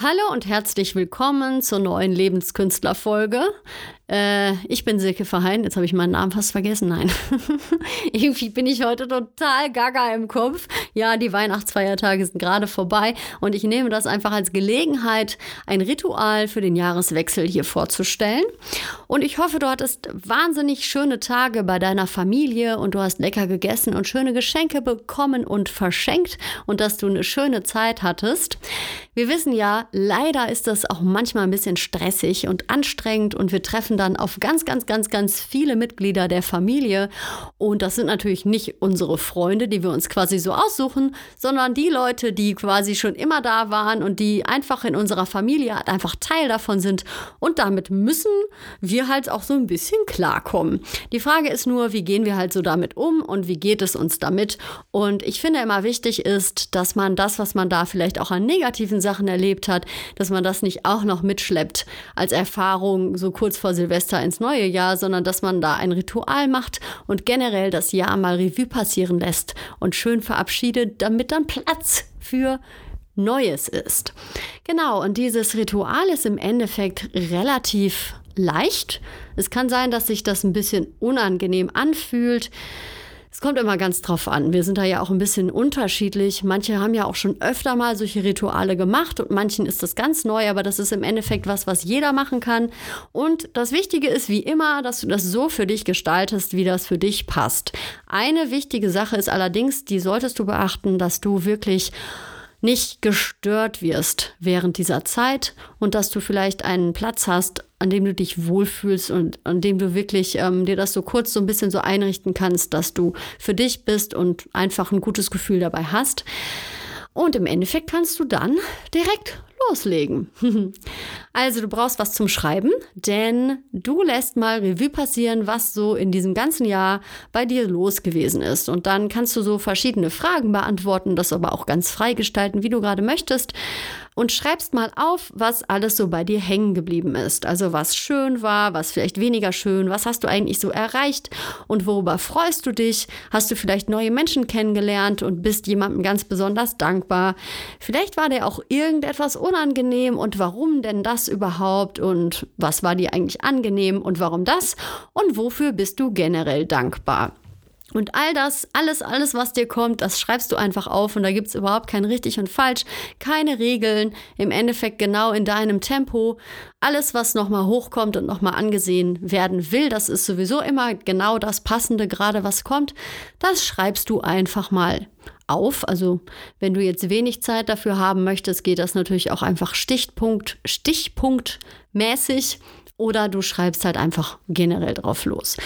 Hallo und herzlich willkommen zur neuen Lebenskünstlerfolge. Äh, ich bin Silke Verheyen. Jetzt habe ich meinen Namen fast vergessen. Nein. Irgendwie bin ich heute total gaga im Kopf. Ja, die Weihnachtsfeiertage sind gerade vorbei und ich nehme das einfach als Gelegenheit, ein Ritual für den Jahreswechsel hier vorzustellen. Und ich hoffe, du hattest wahnsinnig schöne Tage bei deiner Familie und du hast lecker gegessen und schöne Geschenke bekommen und verschenkt und dass du eine schöne Zeit hattest. Wir wissen ja, leider ist das auch manchmal ein bisschen stressig und anstrengend und wir treffen dann auf ganz, ganz, ganz, ganz viele Mitglieder der Familie. Und das sind natürlich nicht unsere Freunde, die wir uns quasi so aussuchen, sondern die Leute, die quasi schon immer da waren und die einfach in unserer Familie halt einfach Teil davon sind. Und damit müssen wir halt auch so ein bisschen klarkommen. Die Frage ist nur, wie gehen wir halt so damit um und wie geht es uns damit? Und ich finde immer wichtig ist, dass man das, was man da vielleicht auch an negativen Sachen erlebt hat, dass man das nicht auch noch mitschleppt als Erfahrung so kurz vor Silvester Silvester ins neue Jahr, sondern dass man da ein Ritual macht und generell das Jahr mal Revue passieren lässt und schön verabschiedet, damit dann Platz für Neues ist. Genau, und dieses Ritual ist im Endeffekt relativ leicht. Es kann sein, dass sich das ein bisschen unangenehm anfühlt. Es kommt immer ganz drauf an. Wir sind da ja auch ein bisschen unterschiedlich. Manche haben ja auch schon öfter mal solche Rituale gemacht und manchen ist das ganz neu, aber das ist im Endeffekt was, was jeder machen kann. Und das Wichtige ist wie immer, dass du das so für dich gestaltest, wie das für dich passt. Eine wichtige Sache ist allerdings, die solltest du beachten, dass du wirklich nicht gestört wirst während dieser Zeit und dass du vielleicht einen Platz hast, an dem du dich wohlfühlst und an dem du wirklich ähm, dir das so kurz so ein bisschen so einrichten kannst, dass du für dich bist und einfach ein gutes Gefühl dabei hast. Und im Endeffekt kannst du dann direkt loslegen. also du brauchst was zum Schreiben, denn du lässt mal Revue passieren, was so in diesem ganzen Jahr bei dir los gewesen ist. Und dann kannst du so verschiedene Fragen beantworten, das aber auch ganz frei gestalten, wie du gerade möchtest. Und schreibst mal auf, was alles so bei dir hängen geblieben ist. Also was schön war, was vielleicht weniger schön, was hast du eigentlich so erreicht und worüber freust du dich? Hast du vielleicht neue Menschen kennengelernt und bist jemandem ganz besonders dankbar? Vielleicht war dir auch irgendetwas unangenehm und warum denn das überhaupt und was war dir eigentlich angenehm und warum das und wofür bist du generell dankbar? Und all das, alles, alles, was dir kommt, das schreibst du einfach auf und da gibt es überhaupt kein richtig und falsch, keine Regeln, im Endeffekt genau in deinem Tempo. Alles, was nochmal hochkommt und nochmal angesehen werden will, das ist sowieso immer genau das Passende, gerade was kommt, das schreibst du einfach mal auf. Also wenn du jetzt wenig Zeit dafür haben möchtest, geht das natürlich auch einfach Stichpunkt, Stichpunktmäßig oder du schreibst halt einfach generell drauf los.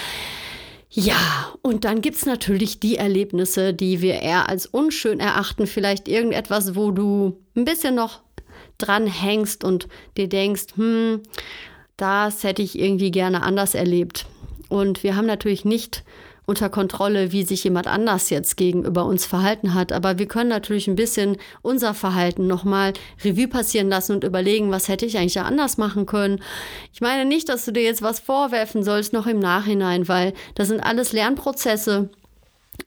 Ja, und dann gibt es natürlich die Erlebnisse, die wir eher als unschön erachten. Vielleicht irgendetwas, wo du ein bisschen noch dran hängst und dir denkst, hm, das hätte ich irgendwie gerne anders erlebt. Und wir haben natürlich nicht unter Kontrolle, wie sich jemand anders jetzt gegenüber uns verhalten hat. Aber wir können natürlich ein bisschen unser Verhalten nochmal Revue passieren lassen und überlegen, was hätte ich eigentlich anders machen können. Ich meine nicht, dass du dir jetzt was vorwerfen sollst, noch im Nachhinein, weil das sind alles Lernprozesse.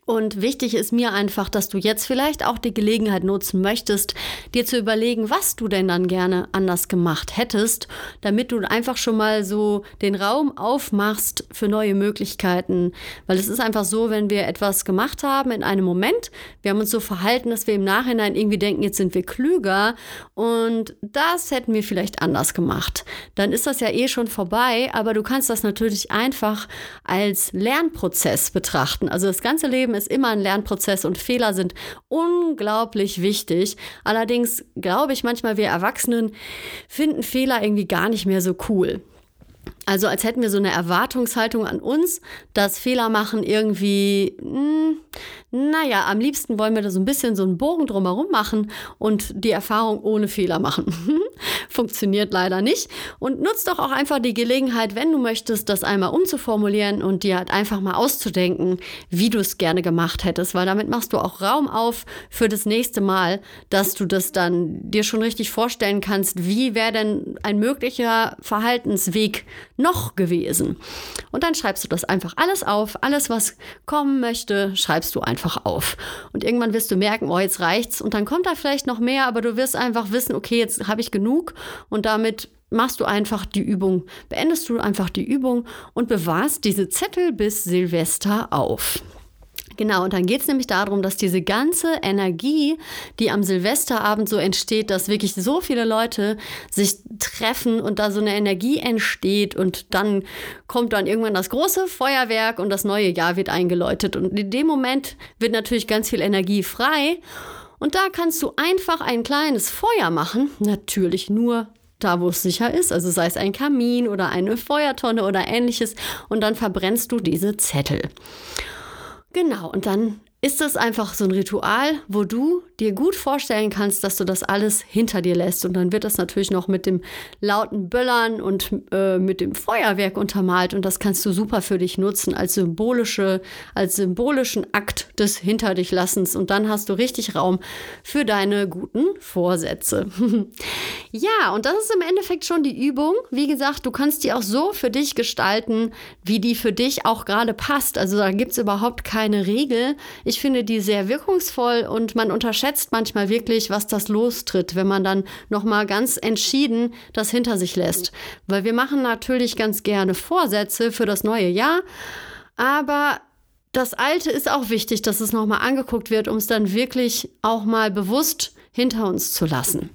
Und wichtig ist mir einfach, dass du jetzt vielleicht auch die Gelegenheit nutzen möchtest, dir zu überlegen, was du denn dann gerne anders gemacht hättest, damit du einfach schon mal so den Raum aufmachst für neue Möglichkeiten. Weil es ist einfach so, wenn wir etwas gemacht haben in einem Moment, wir haben uns so verhalten, dass wir im Nachhinein irgendwie denken, jetzt sind wir klüger und das hätten wir vielleicht anders gemacht. Dann ist das ja eh schon vorbei, aber du kannst das natürlich einfach als Lernprozess betrachten. Also das ganze Leben ist immer ein Lernprozess und Fehler sind unglaublich wichtig. Allerdings glaube ich manchmal, wir Erwachsenen finden Fehler irgendwie gar nicht mehr so cool. Also als hätten wir so eine Erwartungshaltung an uns, dass Fehler machen irgendwie, mh, hm, naja, am liebsten wollen wir da so ein bisschen so einen Bogen drumherum machen und die Erfahrung ohne Fehler machen. Funktioniert leider nicht. Und nutzt doch auch einfach die Gelegenheit, wenn du möchtest, das einmal umzuformulieren und dir halt einfach mal auszudenken, wie du es gerne gemacht hättest, weil damit machst du auch Raum auf für das nächste Mal, dass du das dann dir schon richtig vorstellen kannst, wie wäre denn ein möglicher Verhaltensweg noch gewesen. Und dann schreibst du das einfach alles auf, alles, was kommen möchte, schreibst du einfach auf. Und irgendwann wirst du merken, oh, jetzt reicht's. Und dann kommt da vielleicht noch mehr, aber du wirst einfach wissen, okay, jetzt habe ich genug und damit machst du einfach die Übung, beendest du einfach die Übung und bewahrst diese Zettel bis Silvester auf. Genau, und dann geht es nämlich darum, dass diese ganze Energie, die am Silvesterabend so entsteht, dass wirklich so viele Leute sich treffen und da so eine Energie entsteht und dann kommt dann irgendwann das große Feuerwerk und das neue Jahr wird eingeläutet. Und in dem Moment wird natürlich ganz viel Energie frei und da kannst du einfach ein kleines Feuer machen, natürlich nur da, wo es sicher ist, also sei es ein Kamin oder eine Feuertonne oder ähnliches, und dann verbrennst du diese Zettel. Genau, und dann ist das einfach so ein Ritual, wo du dir gut vorstellen kannst, dass du das alles hinter dir lässt. Und dann wird das natürlich noch mit dem lauten Böllern und äh, mit dem Feuerwerk untermalt. Und das kannst du super für dich nutzen als symbolische, als symbolischen Akt des Hinter dich Lassens. Und dann hast du richtig Raum für deine guten Vorsätze. ja, und das ist im Endeffekt schon die Übung. Wie gesagt, du kannst die auch so für dich gestalten, wie die für dich auch gerade passt. Also da gibt es überhaupt keine Regel. Ich ich finde die sehr wirkungsvoll und man unterschätzt manchmal wirklich, was das lostritt, wenn man dann nochmal ganz entschieden das hinter sich lässt. Weil wir machen natürlich ganz gerne Vorsätze für das neue Jahr, aber das Alte ist auch wichtig, dass es nochmal angeguckt wird, um es dann wirklich auch mal bewusst hinter uns zu lassen.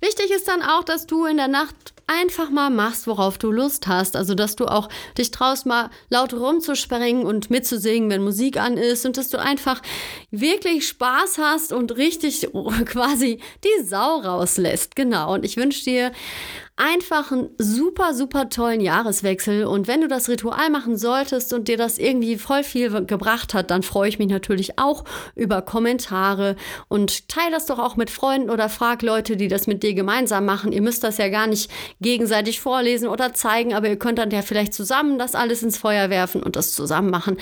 Wichtig ist dann auch, dass du in der Nacht einfach mal machst, worauf du Lust hast. Also, dass du auch dich traust, mal laut rumzuspringen und mitzusingen, wenn Musik an ist und dass du einfach wirklich Spaß hast und richtig quasi die Sau rauslässt. Genau. Und ich wünsche dir einfach einen super, super tollen Jahreswechsel. Und wenn du das Ritual machen solltest und dir das irgendwie voll viel gebracht hat, dann freue ich mich natürlich auch über Kommentare und teile das doch auch mit Freunden oder frag Leute, die das mit dir gemeinsam machen. Ihr müsst das ja gar nicht gegenseitig vorlesen oder zeigen, aber ihr könnt dann ja vielleicht zusammen das alles ins Feuer werfen und das zusammen machen.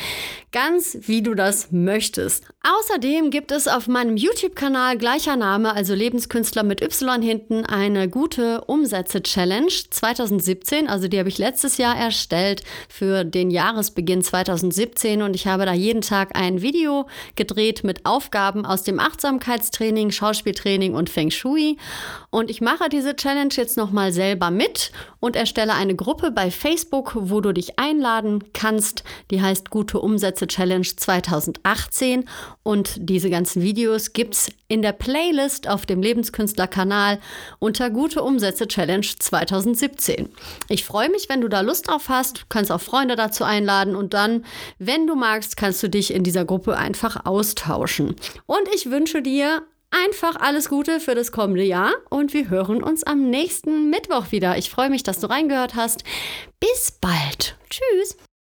Ganz wie du das möchtest. Außerdem gibt es auf meinem YouTube-Kanal gleicher Name, also Lebenskünstler mit Y hinten, eine gute Umsätze Challenge 2017. Also die habe ich letztes Jahr erstellt für den Jahresbeginn 2017 und ich habe da jeden Tag ein Video gedreht mit Aufgaben aus dem Achtsamkeitstraining, Schauspieltraining und Feng Shui. Und ich mache diese Challenge jetzt nochmal selber mit und erstelle eine Gruppe bei Facebook, wo du dich einladen kannst. Die heißt Gute Umsätze Challenge 2018 und diese ganzen Videos gibt es in der Playlist auf dem Lebenskünstler-Kanal unter Gute Umsätze Challenge 2017. Ich freue mich, wenn du da Lust drauf hast. Du kannst auch Freunde dazu einladen und dann, wenn du magst, kannst du dich in dieser Gruppe einfach austauschen. Und ich wünsche dir einfach alles Gute für das kommende Jahr und wir hören uns am nächsten Mittwoch wieder. Ich freue mich, dass du reingehört hast. Bis bald.